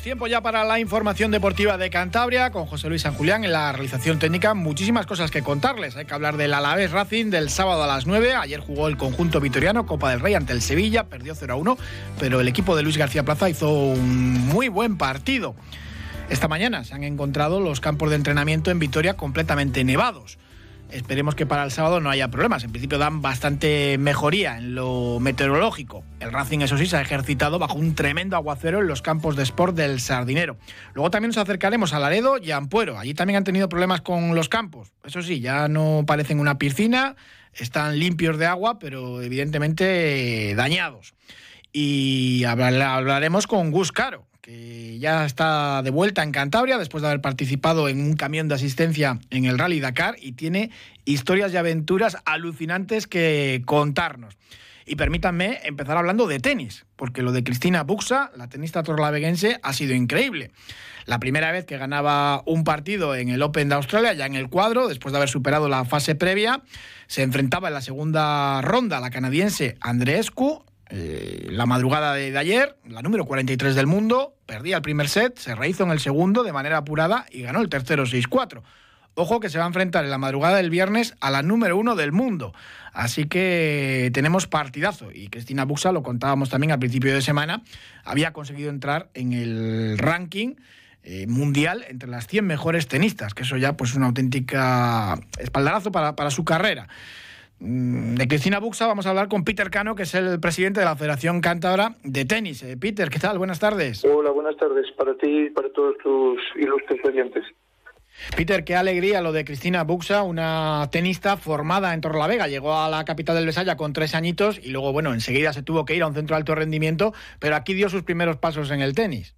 Tiempo ya para la información deportiva de Cantabria con José Luis San Julián en la realización técnica. Muchísimas cosas que contarles. Hay que hablar del Alavés Racing del sábado a las 9. Ayer jugó el conjunto vitoriano, Copa del Rey ante el Sevilla, perdió 0 a 1, pero el equipo de Luis García Plaza hizo un muy buen partido. Esta mañana se han encontrado los campos de entrenamiento en Vitoria completamente nevados. Esperemos que para el sábado no haya problemas. En principio dan bastante mejoría en lo meteorológico. El Racing, eso sí, se ha ejercitado bajo un tremendo aguacero en los campos de sport del Sardinero. Luego también nos acercaremos a Laredo y a Ampuero. Allí también han tenido problemas con los campos. Eso sí, ya no parecen una piscina, están limpios de agua, pero evidentemente dañados. Y hablaremos con Gus Caro, que ya está de vuelta en Cantabria después de haber participado en un camión de asistencia en el Rally Dakar y tiene historias y aventuras alucinantes que contarnos. Y permítanme empezar hablando de tenis, porque lo de Cristina Buxa, la tenista torlaveguense, ha sido increíble. La primera vez que ganaba un partido en el Open de Australia, ya en el cuadro, después de haber superado la fase previa, se enfrentaba en la segunda ronda a la canadiense Andreescu, eh, la madrugada de, ayer, la número 43 del mundo, perdía el primer set, se rehizo en el segundo de manera apurada y ganó el tercero 6-4. Ojo que se va a enfrentar en la madrugada del viernes a la número uno del mundo. Así que tenemos partidazo. Y Cristina Buxa, lo contábamos también al principio de semana, había conseguido entrar en el ranking eh, mundial entre las 100 mejores tenistas, que eso ya pues una auténtica espaldarazo para su carrera. Mm, de Cristina Buxa vamos a hablar con Peter Cano, que es el presidente de la Federación Cántabra de Tenis. Eh, Peter, ¿qué tal? Buenas tardes. Hola, buenas tardes para ti y para todos tus ilustres oyentes. Peter, qué alegría lo de Cristina Buxa, una tenista formada en Torrelavega. Llegó a la capital del Besaya con tres añitos y luego, bueno, enseguida se tuvo que ir a un centro de alto rendimiento, pero aquí dio sus primeros pasos en el tenis.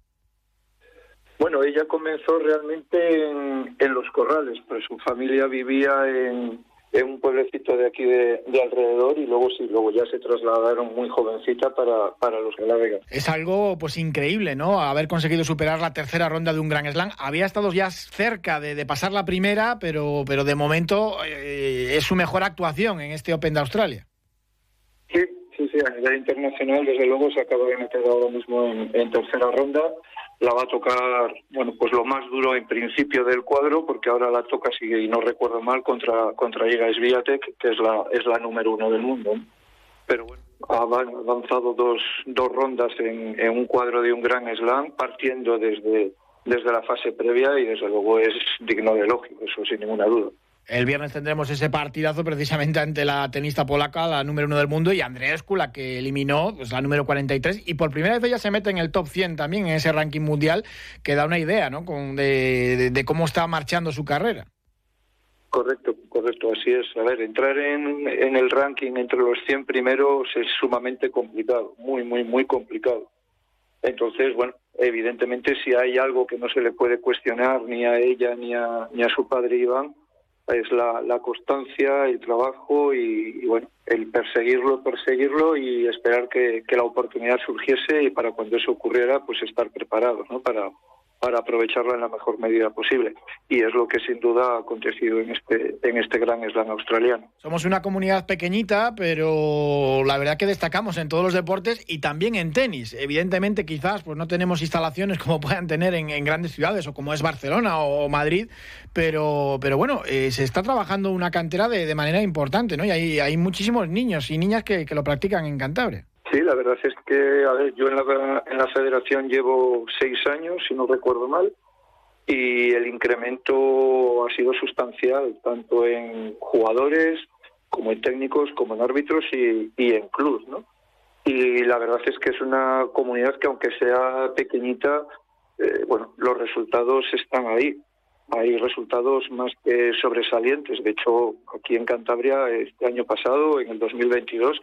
Bueno, ella comenzó realmente en, en los corrales, pues su familia vivía en, es un pueblecito de aquí de, alrededor y luego sí, luego ya se trasladaron muy jovencita para, para los Galávegas. Es algo pues increíble, ¿no? Haber conseguido superar la tercera ronda de un Gran Slam. Había estado ya cerca de, pasar la primera, pero, pero de momento eh, es su mejor actuación en este Open de Australia. Sí, sí, sí, a nivel internacional desde luego se acaba de meter ahora mismo en tercera ronda la va a tocar, bueno, pues lo más duro en principio del cuadro, porque ahora la toca, si no recuerdo mal, contra, contra Iga Sviatek, que es la, es la número uno del mundo. Pero bueno, ha avanzado dos, dos rondas en, un cuadro de un gran slam, partiendo desde, desde la fase previa y desde luego es digno de elogio, eso sin ninguna duda. El viernes tendremos ese partidazo precisamente ante la tenista polaca, la número uno del mundo, y Andreescu, la que eliminó, pues la número 43. Y por primera vez ella se mete en el top 100 también, en ese ranking mundial, que da una idea ¿no? Con de, cómo está marchando su carrera. Correcto, correcto, así es. A ver, entrar en, en el ranking entre los 100 primeros es sumamente complicado, muy, muy, muy complicado. Entonces, bueno, evidentemente si hay algo que no se le puede cuestionar ni a ella ni a, ni a su padre Iván, es la, la constancia, el trabajo y, bueno, el perseguirlo, perseguirlo y esperar que, que, la oportunidad surgiese y para cuando eso ocurriera, pues estar preparados, ¿no? Para, para aprovecharla en la mejor medida posible. Y es lo que sin duda ha acontecido en este, en este gran slam australiano. Somos una comunidad pequeñita, pero la verdad que destacamos en todos los deportes y también en tenis. Evidentemente, quizás pues no tenemos instalaciones como puedan tener en, grandes ciudades o como es Barcelona o Madrid, pero, pero bueno, eh, se está trabajando una cantera de, de, manera importante, ¿no? Y hay, hay muchísimos niños y niñas que, que lo practican en Cantabria. Sí, la verdad es que, a ver, yo en la, en la federación llevo seis años, si no recuerdo mal, y el incremento ha sido sustancial, tanto en jugadores como en técnicos, como en árbitros y, y en clubs, ¿no? Y la verdad es que es una comunidad que, aunque sea pequeñita, eh, bueno, los resultados están ahí. Hay resultados más que sobresalientes. De hecho, aquí en Cantabria, este año pasado, en el 2022,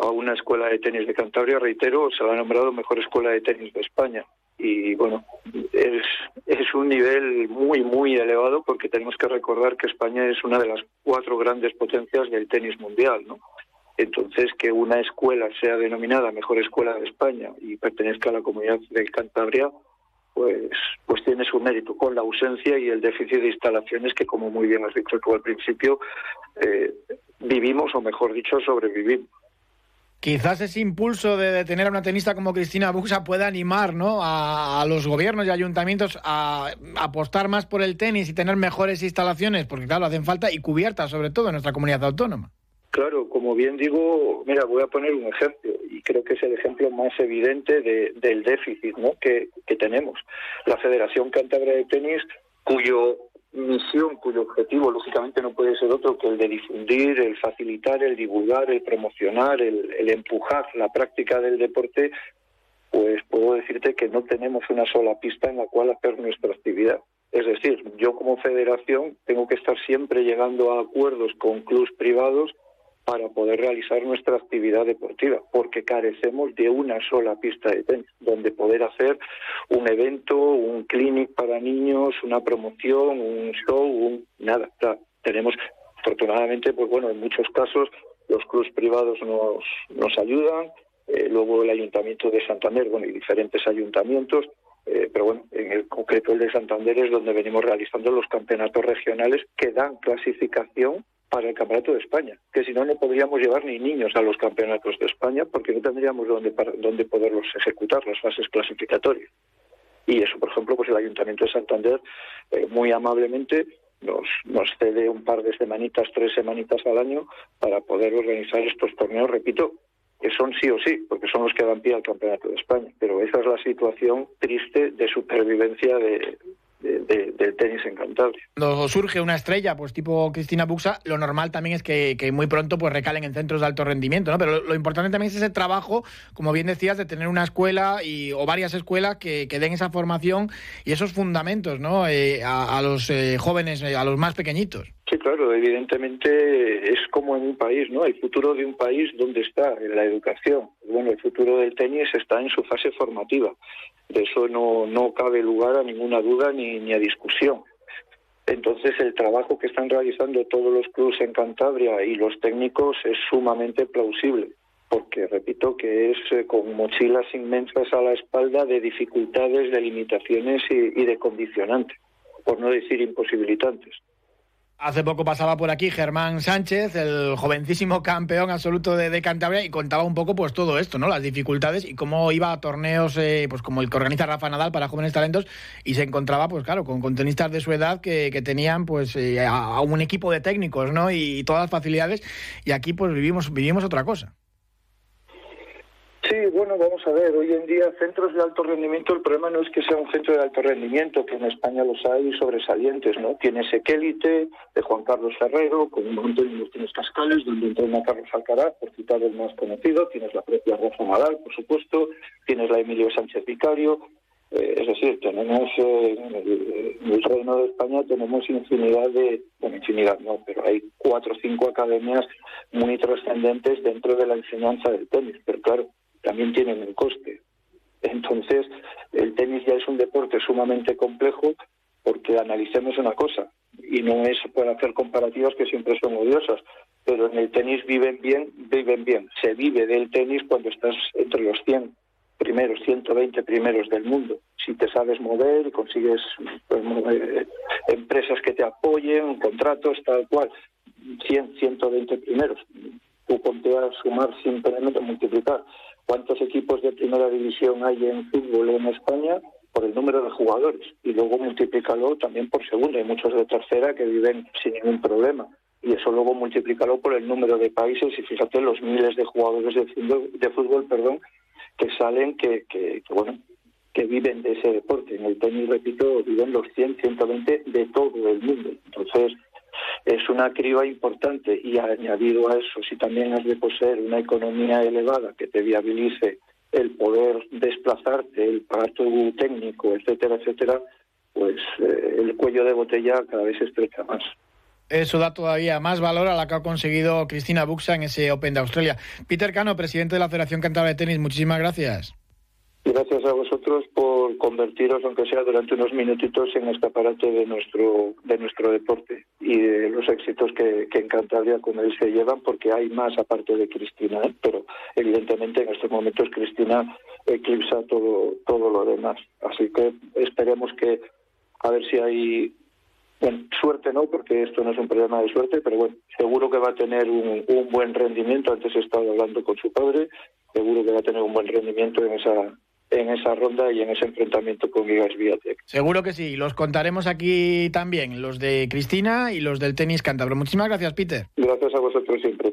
a una escuela de tenis de Cantabria, reitero, se la ha nombrado mejor escuela de tenis de España. y bueno, es, un nivel muy, muy elevado porque tenemos que recordar que España es una de las cuatro grandes potencias del tenis mundial, ¿no? Entonces, que una escuela sea denominada mejor escuela de España y pertenezca a la comunidad de Cantabria, pues, pues tiene su mérito, con la ausencia y el déficit de instalaciones que, como muy bien has dicho tú al principio, eh, vivimos, o mejor dicho, sobrevivimos. Quizás ese impulso de, tener a una tenista como Cristina Buxa pueda animar ¿no? a, los gobiernos y ayuntamientos a, apostar más por el tenis y tener mejores instalaciones, porque claro, hacen falta y cubiertas sobre todo en nuestra comunidad autónoma. Claro, como bien digo, mira, voy a poner un ejemplo y creo que es el ejemplo más evidente del déficit ¿no? que, que tenemos. La Federación Cantabria de Tenis, cuyo misión cuyo objetivo lógicamente no puede ser otro que el de difundir, el facilitar, el divulgar, el promocionar, el, empujar la práctica del deporte, pues puedo decirte que no tenemos una sola pista en la cual hacer nuestra actividad. Es decir, yo como federación tengo que estar siempre llegando a acuerdos con clubes privados para poder realizar nuestra actividad deportiva, porque carecemos de una sola pista de tenis, donde poder hacer un evento, un clinic para niños, una promoción, un show, un nada. tenemos, afortunadamente, pues bueno, en muchos casos los clubes privados nos, nos ayudan, eh, luego el Ayuntamiento de Santander, bueno, y diferentes ayuntamientos, eh, pero bueno, en el concreto el de Santander es donde venimos realizando los campeonatos regionales que dan clasificación para el Campeonato de España, que si no, no podríamos llevar ni niños a los campeonatos de España porque no tendríamos dónde, dónde poderlos ejecutar, las fases clasificatorias. Y eso, por ejemplo, pues el Ayuntamiento de Santander eh, muy amablemente nos, nos cede un par de semanitas, tres semanitas al año para poder organizar estos torneos, repito, que son sí o sí, porque son los que dan pie al Campeonato de España. Pero esa es la situación triste de supervivencia de, del tenis en Cantabria. Cuando surge una estrella, pues tipo Cristina Buxa, lo normal también es que, muy pronto pues recalen en centros de alto rendimiento, ¿no? Pero lo, importante también es ese trabajo, como bien decías, de tener una escuela y, o varias escuelas que, den esa formación y esos fundamentos, ¿no? Eh, a, los eh, jóvenes, eh, a los más pequeñitos. Sí, claro, evidentemente es como en un país, ¿no? El futuro de un país, ¿dónde está? En la educación. Bueno, el futuro del tenis está en su fase formativa. De eso no, no cabe lugar a ninguna duda ni, ni a discusión. Entonces, el trabajo que están realizando todos los clubes en Cantabria y los técnicos es sumamente plausible, porque repito que es eh, con mochilas inmensas a la espalda de dificultades, de limitaciones y de condicionantes, por no decir imposibilitantes. Hace poco pasaba por aquí Germán Sánchez, el jovencísimo campeón absoluto de, Cantabria, y contaba un poco pues todo esto, ¿no? Las dificultades y cómo iba a torneos eh, pues como el que organiza Rafa Nadal para jóvenes talentos y se encontraba pues claro, con, tenistas de su edad que, tenían pues eh, a, un equipo de técnicos, ¿no? Y, y, todas las facilidades y aquí pues vivimos vivimos otra cosa. Sí, bueno, vamos a ver, hoy en día centros de alto rendimiento, el problema no es que sea un centro de alto rendimiento, que en España los hay sobresalientes, ¿no? Tienes Equélite, de Juan Carlos Ferrero, con un montón de tienes Cascales, donde entrena Carlos Alcaraz, por citar el más conocido, tienes la propia Rafa Nadal, por supuesto, tienes la Emilio Sánchez Vicario, eh, es decir, tenemos eh, en, el, Reino de España tenemos infinidad de, bueno, infinidad no, pero hay cuatro o cinco academias muy trascendentes dentro de la enseñanza del tenis, pero claro, también tienen un coste. Entonces, el tenis ya es un deporte sumamente complejo porque analicemos una cosa, y no es para hacer comparativas que siempre son odiosas, pero en el tenis viven bien, viven bien. Se vive del tenis cuando estás entre los 100 primeros, 120 primeros del mundo. Si te sabes mover y consigues pues, empresas que te apoyen, contratos, tal cual, 100, 120 primeros. Tú ponte a sumar simplemente, multiplicar cuántos equipos de primera división hay en fútbol en España por el número de jugadores y luego multiplícalo también por segunda. Hay muchos de tercera que viven sin ningún problema y eso luego multiplícalo por el número de países y fíjate los miles de jugadores de fútbol, de fútbol perdón, que salen que, que, que, bueno que viven de ese deporte. En el tenis, repito, viven los 100, 120 de todo el mundo. Entonces, es una criba importante y añadido a eso, si también has de poseer una economía elevada que te viabilice el poder desplazarte, el tu técnico, etcétera, etcétera, pues eh, el cuello de botella cada vez se estrecha más. Eso da todavía más valor a la que ha conseguido Cristina Buxa en ese Open de Australia. Peter Cano, presidente de la Federación Cantabria de Tenis, muchísimas gracias. Gracias a vosotros por convertiros, aunque sea durante unos minutitos, en escaparate de nuestro de nuestro deporte y de los éxitos que, en Cantabria con él se llevan, porque hay más aparte de Cristina, ¿eh? pero evidentemente en estos momentos Cristina eclipsa todo todo lo demás. Así que esperemos que a ver si hay bueno, suerte no, porque esto no es un problema de suerte, pero bueno, seguro que va a tener un, un buen rendimiento. Antes he estado hablando con su padre, seguro que va a tener un buen rendimiento en esa en esa ronda y en ese enfrentamiento con Gigas Viatec. Seguro que sí, los contaremos aquí también, los de Cristina y los del tenis cántabro. Muchísimas gracias, Peter. Gracias a vosotros siempre.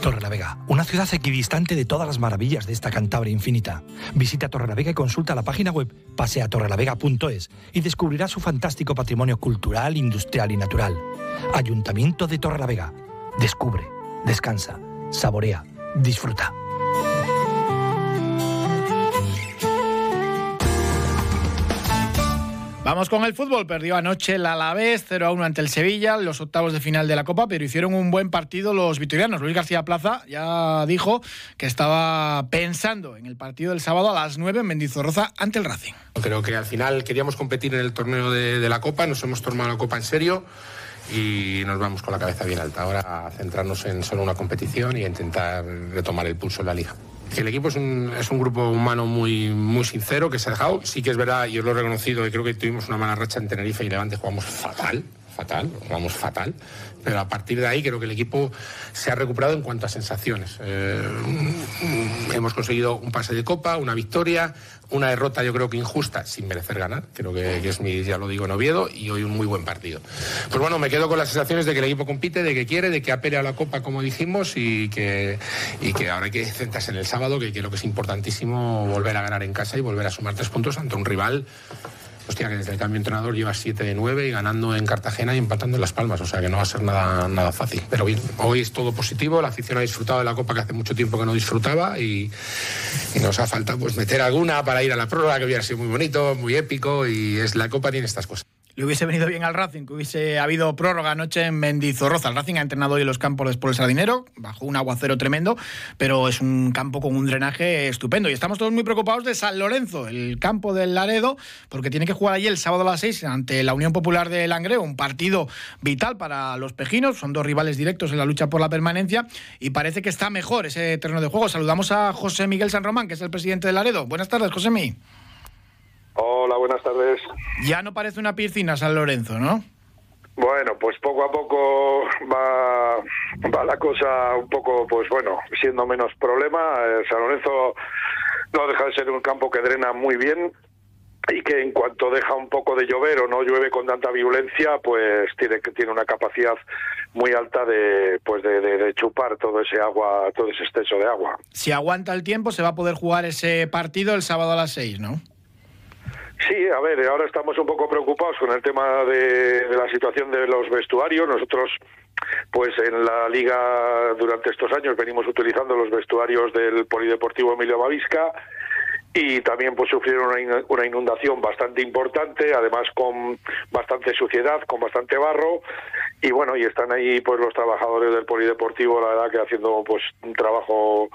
Torrelavega, una ciudad equidistante de todas las maravillas de esta Cantabria infinita. Visita Torrelavega y consulta la página web paseatorrelavega.es y descubrirá su fantástico patrimonio cultural, industrial y natural. Ayuntamiento de Torrelavega. Descubre, descansa, saborea, disfruta. Vamos con el fútbol. Perdió anoche el Alavés 0 a 1 ante el Sevilla, los octavos de final de la Copa, pero hicieron un buen partido los vitorianos. Luis García Plaza ya dijo que estaba pensando en el partido del sábado a las 9 en Mendizorroza ante el Racing. Creo que al final queríamos competir en el torneo de, de la Copa, nos hemos tomado la Copa en serio y nos vamos con la cabeza bien alta. Ahora a centrarnos en solo una competición y a intentar retomar el pulso en la liga. El equipo es un, es un grupo humano muy, muy sincero que se ha dejado. Sí que es verdad, y os lo he reconocido, y creo que tuvimos una mala racha en Tenerife y Levante, jugamos fatal, fatal, jugamos fatal. Pero a partir de ahí creo que el equipo se ha recuperado en cuanto a sensaciones. Eh, hemos conseguido un pase de copa, una victoria, una derrota yo creo que injusta, sin merecer ganar, creo que, es mi, ya lo digo en Oviedo, y hoy un muy buen partido. Pues bueno, me quedo con las sensaciones de que el equipo compite, de que quiere, de que ha peleado la copa como dijimos y que, y que ahora hay que centrarse en el sábado, que creo que es importantísimo volver a ganar en casa y volver a sumar tres puntos ante un rival hostia, que desde el cambio de entrenador lleva 7 de 9 y ganando en Cartagena y empatando en Las Palmas, o sea que no va a ser nada, nada fácil. Pero bien, hoy es todo positivo, la afición ha disfrutado de la Copa que hace mucho tiempo que no disfrutaba y, nos ha faltado pues meter alguna para ir a la prórroga, que hubiera sido muy bonito, muy épico y es la Copa tiene estas cosas le hubiese venido bien al Racing, que hubiese habido prórroga anoche en Mendizorroza. El Racing ha entrenado hoy en los campos después del Sardinero, bajo un aguacero tremendo, pero es un campo con un drenaje estupendo. Y estamos todos muy preocupados de San Lorenzo, el campo del Laredo, porque tiene que jugar allí el sábado a las 6 ante la Unión Popular de Langreo, un partido vital para los pejinos. Son dos rivales directos en la lucha por la permanencia y parece que está mejor ese terreno de juego. Saludamos a José Miguel San Román, que es el presidente del Laredo. Buenas tardes, José Miguel. Hola, buenas tardes. Ya no parece una piscina San Lorenzo, ¿no? Bueno, pues poco a poco va, va la cosa un poco, pues bueno, siendo menos problema. Eh, San Lorenzo no deja de ser un campo que drena muy bien y que en cuanto deja un poco de llover o no llueve con tanta violencia, pues tiene tiene una capacidad muy alta de pues de, de, chupar todo ese agua, todo ese exceso de agua. Si aguanta el tiempo, se va a poder jugar ese partido el sábado a las seis, ¿no? Sí, a ver, ahora estamos un poco preocupados con el tema de, la situación de los vestuarios. Nosotros, pues en la liga durante estos años venimos utilizando los vestuarios del Polideportivo Emilio Mavisca y también pues sufrieron una inundación bastante importante, además con bastante suciedad, con bastante barro y bueno, y están ahí pues los trabajadores del Polideportivo, la verdad que haciendo pues un trabajo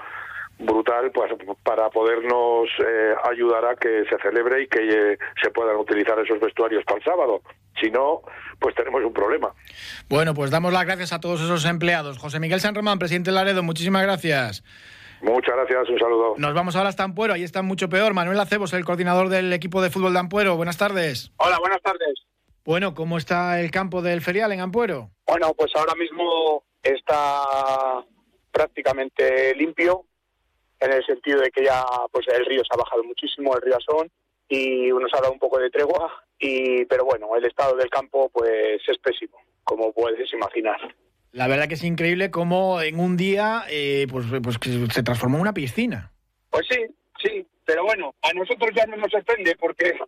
brutal pues, para podernos eh, ayudar a que se celebre y que eh, se puedan utilizar esos vestuarios para el sábado. Si no, pues tenemos un problema. Bueno, pues damos las gracias a todos esos empleados. José Miguel San Román, presidente de Laredo, muchísimas gracias. Muchas gracias, un saludo. Nos vamos ahora hasta Ampuero, ahí está mucho peor. Manuel Acebos, el coordinador del equipo de fútbol de Ampuero. Buenas tardes. Hola, buenas tardes. Bueno, ¿cómo está el campo del ferial en Ampuero? Bueno, pues ahora mismo está prácticamente limpio en el sentido de que ya pues el río se ha bajado muchísimo, el río Asón, y nos ha dado un poco de tregua, y pero bueno, el estado del campo pues es pésimo, como puedes imaginar. La verdad que es increíble cómo en un día eh, pues, pues se transformó en una piscina. Pues sí, sí, pero bueno, a nosotros ya no nos sorprende porque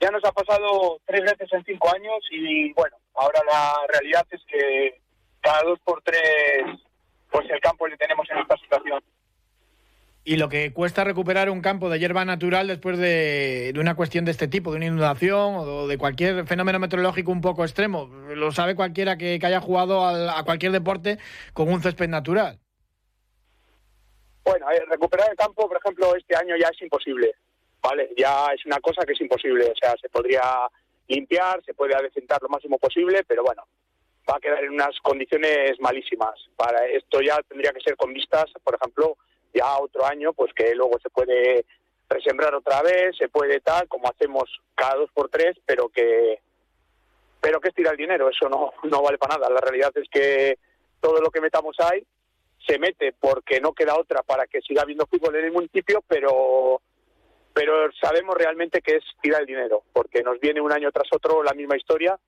ya nos ha pasado tres veces en cinco años y bueno, ahora la realidad es que cada dos por tres, pues el campo le tenemos en esta situación. Y lo que cuesta recuperar un campo de hierba natural después de, una cuestión de este tipo, de una inundación o de cualquier fenómeno meteorológico un poco extremo. Lo sabe cualquiera que, haya jugado a cualquier deporte con un césped natural. Bueno, recuperar el campo, por ejemplo, este año ya es imposible. ¿vale? Ya es una cosa que es imposible. O sea, se podría limpiar, se puede adecentar lo máximo posible, pero bueno, va a quedar en unas condiciones malísimas. Para esto ya tendría que ser con vistas, por ejemplo, ya otro año, pues que luego se puede resembrar otra vez, se puede tal, como hacemos cada dos por tres, pero que pero que es tirar el dinero, eso no, no vale para nada. La realidad es que todo lo que metamos ahí se mete porque no queda otra para que siga habiendo fútbol en el municipio, pero pero sabemos realmente que es tirar el dinero, porque nos viene un año tras otro la misma historia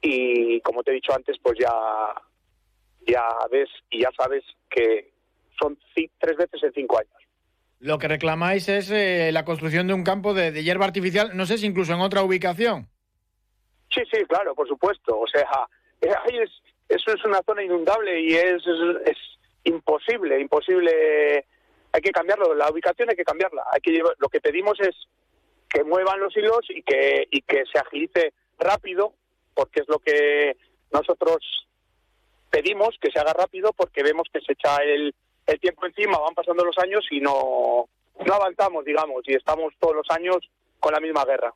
y como te he dicho antes, pues ya ya ves y ya sabes que son tres veces en cinco años. Lo que reclamáis es eh, la construcción de un campo de, hierba artificial, no sé si incluso en otra ubicación. Sí, sí, claro, por supuesto. O sea, eh, es, eso es una zona inundable y es, es, imposible, imposible. Hay que cambiarlo, la ubicación hay que cambiarla. Hay que lo que pedimos es que muevan los hilos y que y que se agilice rápido, porque es lo que nosotros pedimos que se haga rápido, porque vemos que se echa el el tiempo encima, van pasando los años y no, no avanzamos, digamos, y estamos todos los años con la misma guerra.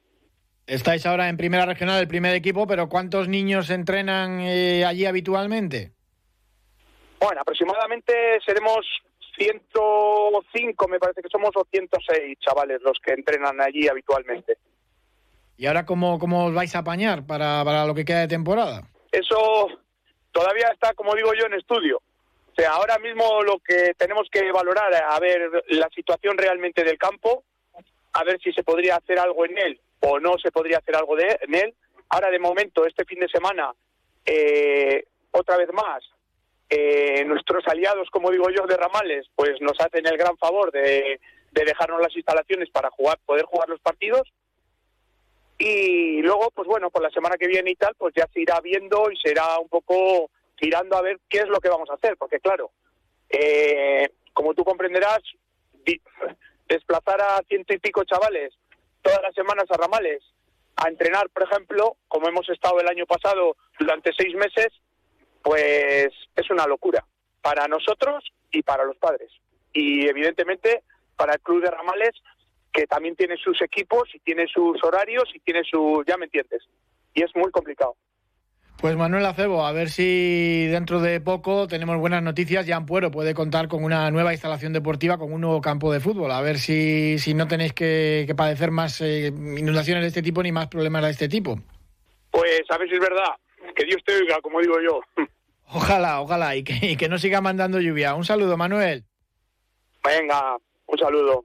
Estáis ahora en primera regional, el primer equipo, pero ¿cuántos niños entrenan eh, allí habitualmente? Bueno, aproximadamente seremos 105, me parece que somos, o 106 chavales los que entrenan allí habitualmente. ¿Y ahora cómo, cómo os vais a apañar para, para lo que queda de temporada? Eso todavía está, como digo yo, en estudio. Ahora mismo lo que tenemos que valorar, a ver la situación realmente del campo, a ver si se podría hacer algo en él o no se podría hacer algo de, en él. Ahora, de momento, este fin de semana, eh, otra vez más, eh, nuestros aliados, como digo yo, de Ramales, pues nos hacen el gran favor de, de dejarnos las instalaciones para jugar, poder jugar los partidos. Y luego, pues bueno, por la semana que viene y tal, pues ya se irá viendo y será un poco mirando a ver qué es lo que vamos a hacer, porque claro, eh, como tú comprenderás, desplazar a ciento y pico chavales todas las semanas a ramales a entrenar, por ejemplo, como hemos estado el año pasado durante seis meses, pues es una locura para nosotros y para los padres. Y evidentemente para el club de ramales, que también tiene sus equipos y tiene sus horarios y tiene sus, ya me entiendes. Y es muy complicado. Pues Manuel Acebo, a ver si dentro de poco tenemos buenas noticias. Ya Ampuero puede contar con una nueva instalación deportiva, con un nuevo campo de fútbol. A ver si, si no tenéis que, padecer más eh, inundaciones de este tipo ni más problemas de este tipo. Pues a ver si es verdad. Que Dios te oiga, como digo yo. Ojalá, ojalá, y que, y que no siga mandando lluvia. Un saludo, Manuel. Venga, un saludo.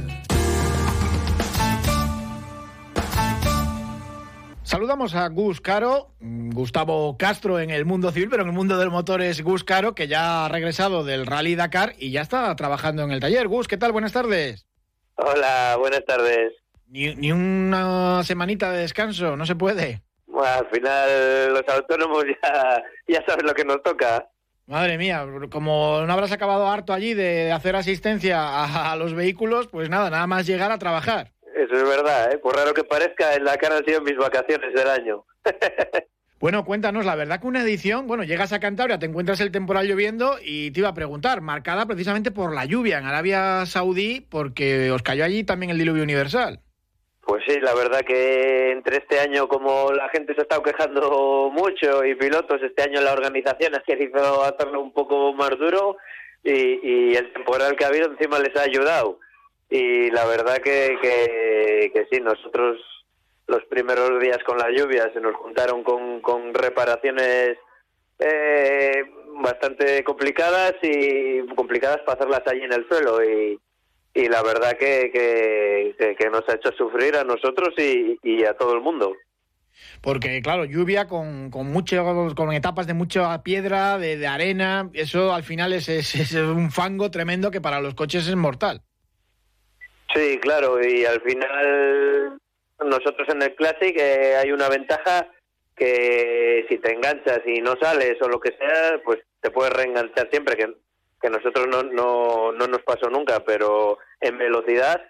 Saludamos a Gus Caro, Gustavo Castro en el mundo civil, pero en el mundo del motor es Gus Caro, que ya ha regresado del Rally Dakar y ya está trabajando en el taller. Gus, ¿qué tal? Buenas tardes. Hola, buenas tardes. Ni, una semanita de descanso, no se puede. Bueno, al final los autónomos ya, ya saben lo que nos toca. Madre mía, como no habrás acabado harto allí de hacer asistencia a los vehículos, pues nada, nada más llegar a trabajar. Eso es verdad, ¿eh? por raro que parezca, en la cara han sido mis vacaciones del año. Bueno, cuéntanos, la verdad que una edición, bueno, llegas a Cantabria, te encuentras el temporal lloviendo y te iba a preguntar, marcada precisamente por la lluvia en Arabia Saudí, porque os cayó allí también el diluvio universal. Pues sí, la verdad que entre este año, como la gente se ha estado quejando mucho y pilotos, este año la organización ha querido hacerlo un poco más duro y, y el temporal que ha habido encima les ha ayudado y la verdad que, que, sí, nosotros los primeros días con la lluvia se nos juntaron con, reparaciones eh, bastante complicadas y complicadas para hacerlas allí en el suelo y, y la verdad que, que, nos ha hecho sufrir a nosotros y, y a todo el mundo porque claro, lluvia con, con, mucho, con etapas de mucha piedra, de, arena, eso al final es, es, un fango tremendo que para los coches es mortal. Sí, claro, y al final nosotros en el Classic eh, hay una ventaja que si te enganchas y no sales o lo que sea, pues te puedes reenganchar siempre, que, que nosotros no, no, no nos pasó nunca, pero en velocidad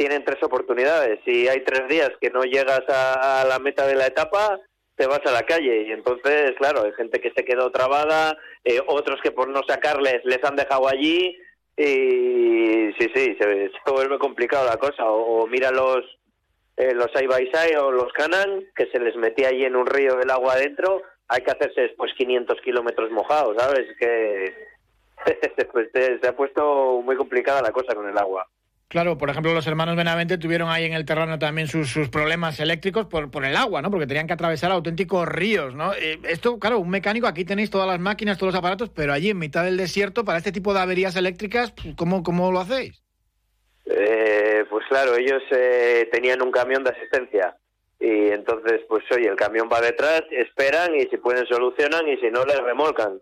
tienen tres oportunidades. Si hay tres días que no llegas a, la meta de la etapa, te vas a la calle. Y entonces, claro, hay gente que se quedó trabada, eh, otros que por no sacarles les han dejado allí. Y sí, sí, se, vuelve complicado la cosa. O, mira los eh, los side by side o los Canan, que se les metía allí en un río el agua adentro, hay que hacerse después 500 kilómetros mojados, ¿sabes? Que pues, se ha puesto muy complicada la cosa con el agua. Claro, por ejemplo, los hermanos Benavente tuvieron ahí en el terreno también sus, problemas eléctricos por, el agua, ¿no? Porque tenían que atravesar auténticos ríos, ¿no? Eh, esto, claro, un mecánico, aquí tenéis todas las máquinas, todos los aparatos, pero allí en mitad del desierto, para este tipo de averías eléctricas, pues, ¿cómo, cómo lo hacéis? Eh, pues claro, ellos eh, tenían un camión de asistencia y entonces, pues oye, el camión va detrás, esperan y si pueden solucionan y si no, les remolcan.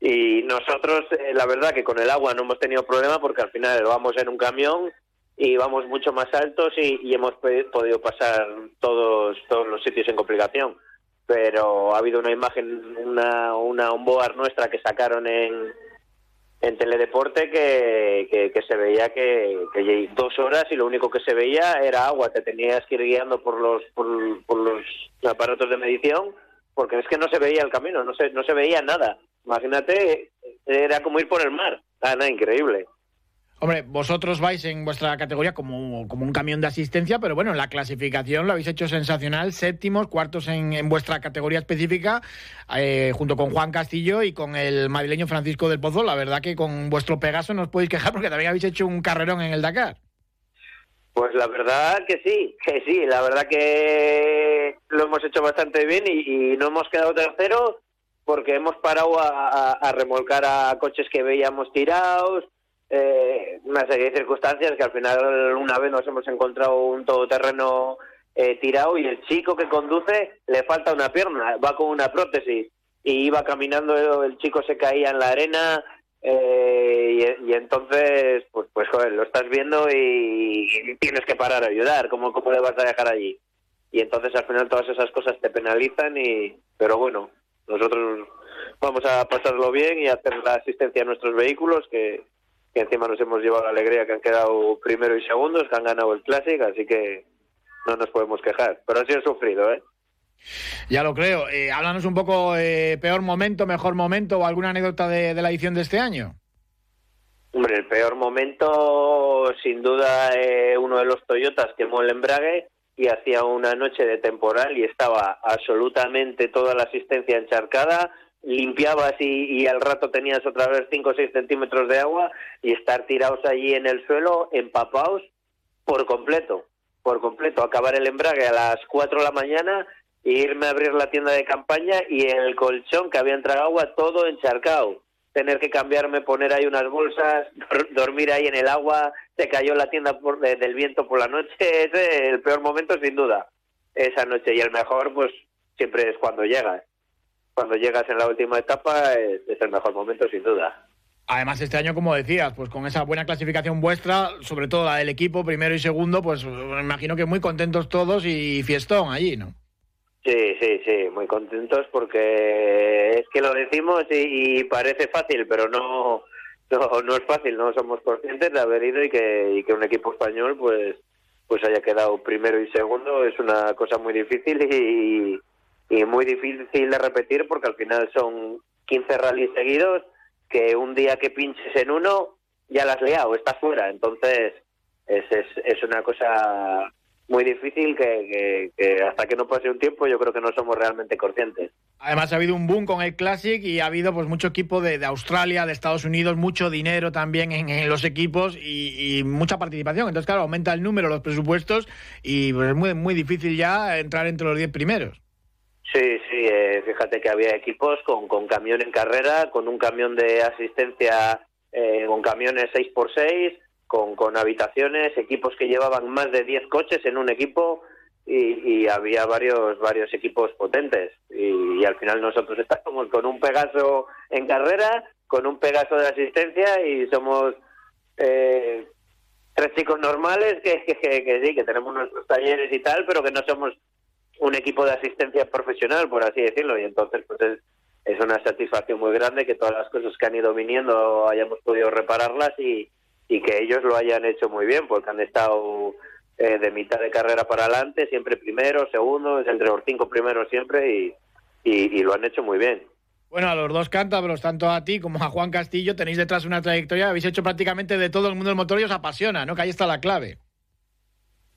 Y nosotros, la verdad que con el agua no hemos tenido problema porque al final vamos en un camión y vamos mucho más altos y, hemos podido pasar todos todos los sitios en complicación. Pero ha habido una imagen una una onboard nuestra que sacaron en en teledeporte que, que, se veía que, dos horas y lo único que se veía era agua. Te tenías que ir guiando por los por, los aparatos de medición porque es que no se veía el camino no se no se veía nada. Imagínate era como ir por el mar. Ah, nada increíble Hombre, vosotros vais en vuestra categoría como, como, un camión de asistencia, pero bueno, en la clasificación lo habéis hecho sensacional, séptimos, cuartos en, vuestra categoría específica, eh, junto con Juan Castillo y con el madrileño Francisco del Pozo. La verdad que con vuestro Pegaso no os podéis quejar porque también habéis hecho un carrerón en el Dakar. Pues la verdad que sí, que sí, la verdad que lo hemos hecho bastante bien y, no hemos quedado terceros porque hemos parado a remolcar a coches que veíamos tirados, eh, una serie de circunstancias que al final una vez nos hemos encontrado un todoterreno eh, tirado y el chico que conduce le falta una pierna, va con una prótesis y iba caminando, el chico se caía en la arena eh, y, entonces, pues, pues joder, lo estás viendo y, tienes que parar a ayudar, ¿cómo, ¿cómo le vas a dejar allí? Y entonces al final todas esas cosas te penalizan y, pero bueno, nosotros vamos a pasarlo bien y hacer la asistencia a nuestros vehículos que que encima nos hemos llevado la alegría que han quedado primero y segundos, que han ganado el Classic, así que no nos podemos quejar. Pero ha sido sufrido, ¿eh? Ya lo creo. Eh, háblanos un poco, eh, peor momento, mejor momento o alguna anécdota de, la edición de este año. Hombre, el peor momento, sin duda, eh, uno de los Toyotas quemó el embrague y hacía una noche de temporal y estaba absolutamente toda la asistencia encharcada, limpiabas y, al rato tenías otra vez 5 o 6 centímetros de agua y estar tirados allí en el suelo, empapados por completo, por completo. Acabar el embrague a las 4 de la mañana e irme a abrir la tienda de campaña y el colchón que había entrado agua todo encharcado. Tener que cambiarme, poner ahí unas bolsas, dormir ahí en el agua, se cayó la tienda por, del viento por la noche. Es el peor momento sin duda, esa noche. Y el mejor, pues siempre es cuando llegas cuando llegas en la última etapa es, el mejor momento sin duda. Además, este año, como decías, pues con esa buena clasificación vuestra, sobre todo la del equipo, primero y segundo, pues me imagino que muy contentos todos y fiestón allí, ¿no? Sí, sí, sí, muy contentos porque es que lo decimos y, parece fácil, pero no, no, es fácil, no somos conscientes de haber ido y que, y que un equipo español pues pues haya quedado primero y segundo es una cosa muy difícil y, y muy difícil de repetir porque al final son 15 rallies seguidos que un día que pinches en uno ya las has liado, estás fuera. Entonces es, es, es una cosa muy difícil que, hasta que no pase un tiempo yo creo que no somos realmente conscientes. Además ha habido un boom con el Classic y ha habido pues mucho equipo de, Australia, de Estados Unidos, mucho dinero también en, los equipos y, mucha participación. Entonces claro, aumenta el número, los presupuestos y pues, es muy, muy difícil ya entrar entre los 10 primeros. Sí, sí, eh, fíjate que había equipos con, con camión en carrera, con un camión de asistencia, eh, con camiones 6x6, con, con habitaciones, equipos que llevaban más de 10 coches en un equipo y, había varios varios equipos potentes. Y, y al final nosotros estábamos con un Pegaso en carrera, con un Pegaso de asistencia y somos eh, tres chicos normales que, que, que, que sí, que tenemos nuestros talleres y tal, pero que no somos un equipo de asistencia profesional, por así decirlo, y entonces pues es, una satisfacción muy grande que todas las cosas que han ido viniendo hayamos podido repararlas y, y que ellos lo hayan hecho muy bien, porque han estado eh, de mitad de carrera para adelante, siempre primero, segundo, entre los cinco primeros siempre, y, y, y lo han hecho muy bien. Bueno, a los dos cántabros, tanto a ti como a Juan Castillo, tenéis detrás una trayectoria, habéis hecho prácticamente de todo el mundo del motor y os apasiona, ¿no? Que ahí está la clave.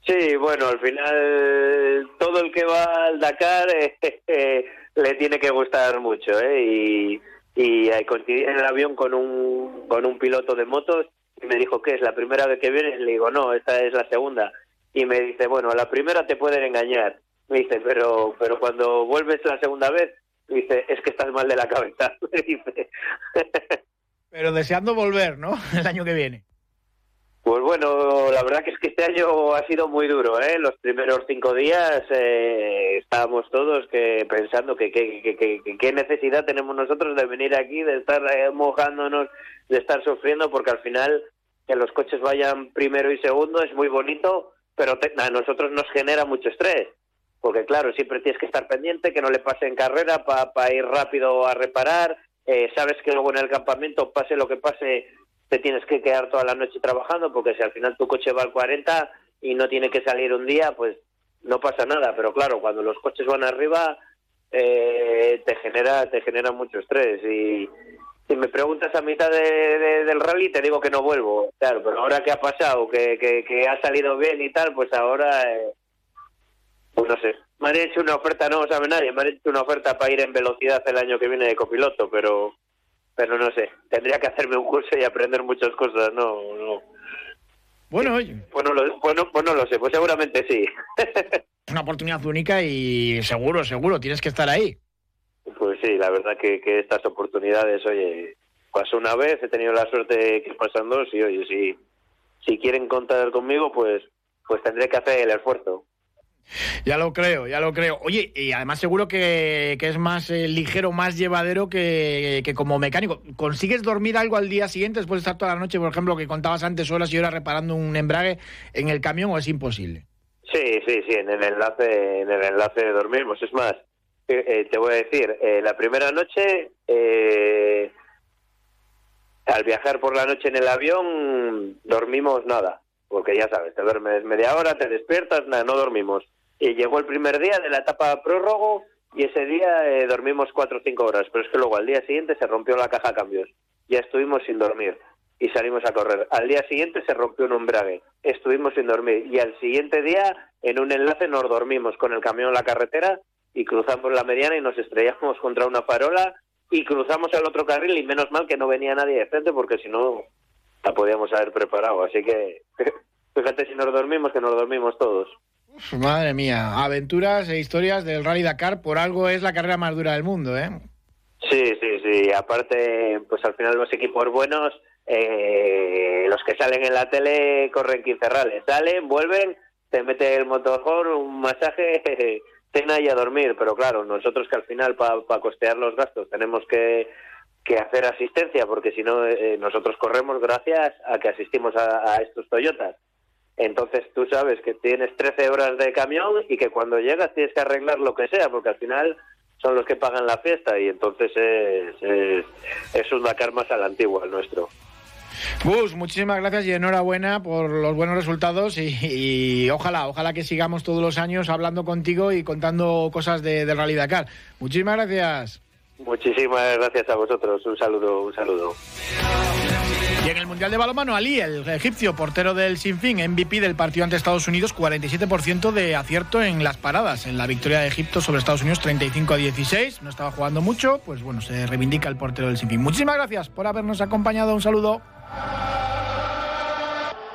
Sí, bueno, al final todo el que va al Dakar le tiene que gustar mucho, ¿eh? Y, y en el avión con un, con un piloto de motos y me dijo, ¿qué es? ¿La primera vez que vienes? Le digo, no, esta es la segunda. Y me dice, bueno, la primera te pueden engañar. Me dice, pero, pero cuando vuelves la segunda vez, dice, es que estás mal de la cabeza. Pero deseando volver, ¿no? El año que viene. Pues bueno, la verdad que es que este año ha sido muy duro, ¿eh? Los primeros cinco días eh, estábamos todos que pensando que qué necesidad tenemos nosotros de venir aquí, de estar eh, mojándonos, de estar sufriendo, porque al final que los coches vayan primero y segundo es muy bonito, pero te, a nosotros nos genera mucho estrés, porque claro, siempre tienes que estar pendiente, que no le pase en carrera para pa ir rápido a reparar, eh, sabes que luego en el campamento, pase lo que pase, te tienes que quedar toda la noche trabajando porque si al final tu coche va al 40 y no tiene que salir un día, pues no pasa nada. Pero claro, cuando los coches van arriba, eh, te genera te genera mucho estrés. Y si me preguntas a mitad de, de, del rally, te digo que no vuelvo. Claro, pero ahora que ha pasado, que, que, ha salido bien y tal, pues ahora, eh, pues no sé. Me han hecho una oferta, no sabe nadie, me han hecho una oferta para ir en velocidad el año que viene de copiloto, pero pero no sé, tendría que hacerme un curso y aprender muchas cosas, no, no. Bueno, oye. Pues no lo, pues no, pues lo sé, pues seguramente sí. Una oportunidad única y seguro, seguro, tienes que estar ahí. Pues sí, la verdad que, que estas oportunidades, oye, pasó una vez, he tenido la suerte que pasan dos y oye, si, si quieren contar conmigo, pues, pues tendré que hacer el esfuerzo. Ya lo creo, ya lo creo. Oye, y además seguro que, que es más eh, ligero, más llevadero que, que, como mecánico. ¿Consigues dormir algo al día siguiente después de estar toda la noche, por ejemplo, que contabas antes horas y horas reparando un embrague en el camión o es imposible? Sí, sí, sí, en el enlace, en el enlace dormimos. Es más, eh, eh, te voy a decir, eh, la primera noche, eh, al viajar por la noche en el avión, dormimos nada, porque ya sabes, te duermes media hora, te despiertas, nada, no dormimos. Y llegó el primer día de la etapa prórogo y ese día eh, dormimos cuatro o cinco horas, pero es que luego al día siguiente se rompió la caja a cambios. Ya estuvimos sin dormir y salimos a correr. Al día siguiente se rompió un embrague, estuvimos sin dormir y al siguiente día en un enlace nos dormimos con el camión en la carretera y cruzamos la mediana y nos estrellamos contra una farola y cruzamos al otro carril y menos mal que no venía nadie de frente porque si no la podíamos haber preparado. Así que fíjate si nos dormimos, que nos dormimos todos. Madre mía, aventuras e historias del Rally Dakar, por algo es la carrera más dura del mundo, ¿eh? Sí, sí, sí. Aparte, pues al final los equipos buenos, eh, los que salen en la tele corren 15 rales. Salen, vuelven, te mete el motorhome, un masaje, cena y a dormir. Pero claro, nosotros que al final para pa costear los gastos tenemos que, que hacer asistencia, porque si no, eh, nosotros corremos gracias a que asistimos a, a estos Toyotas. Entonces tú sabes que tienes 13 horas de camión y que cuando llegas tienes que arreglar lo que sea, porque al final son los que pagan la fiesta y entonces es, es, es un Dakar más a la antigua el nuestro. Gus, muchísimas gracias y enhorabuena por los buenos resultados y, y, ojalá, ojalá que sigamos todos los años hablando contigo y contando cosas de, de Rally Dakar. Muchísimas gracias. Muchísimas gracias a vosotros. Un saludo, un saludo. Y en el Mundial de Balonmano, Ali, el egipcio portero del Sinfín, MVP del partido ante Estados Unidos, 47% de acierto en las paradas. En la victoria de Egipto sobre Estados Unidos, 35 a 16. No estaba jugando mucho, pues bueno, se reivindica el portero del Sinfín. Muchísimas gracias por habernos acompañado. Un saludo.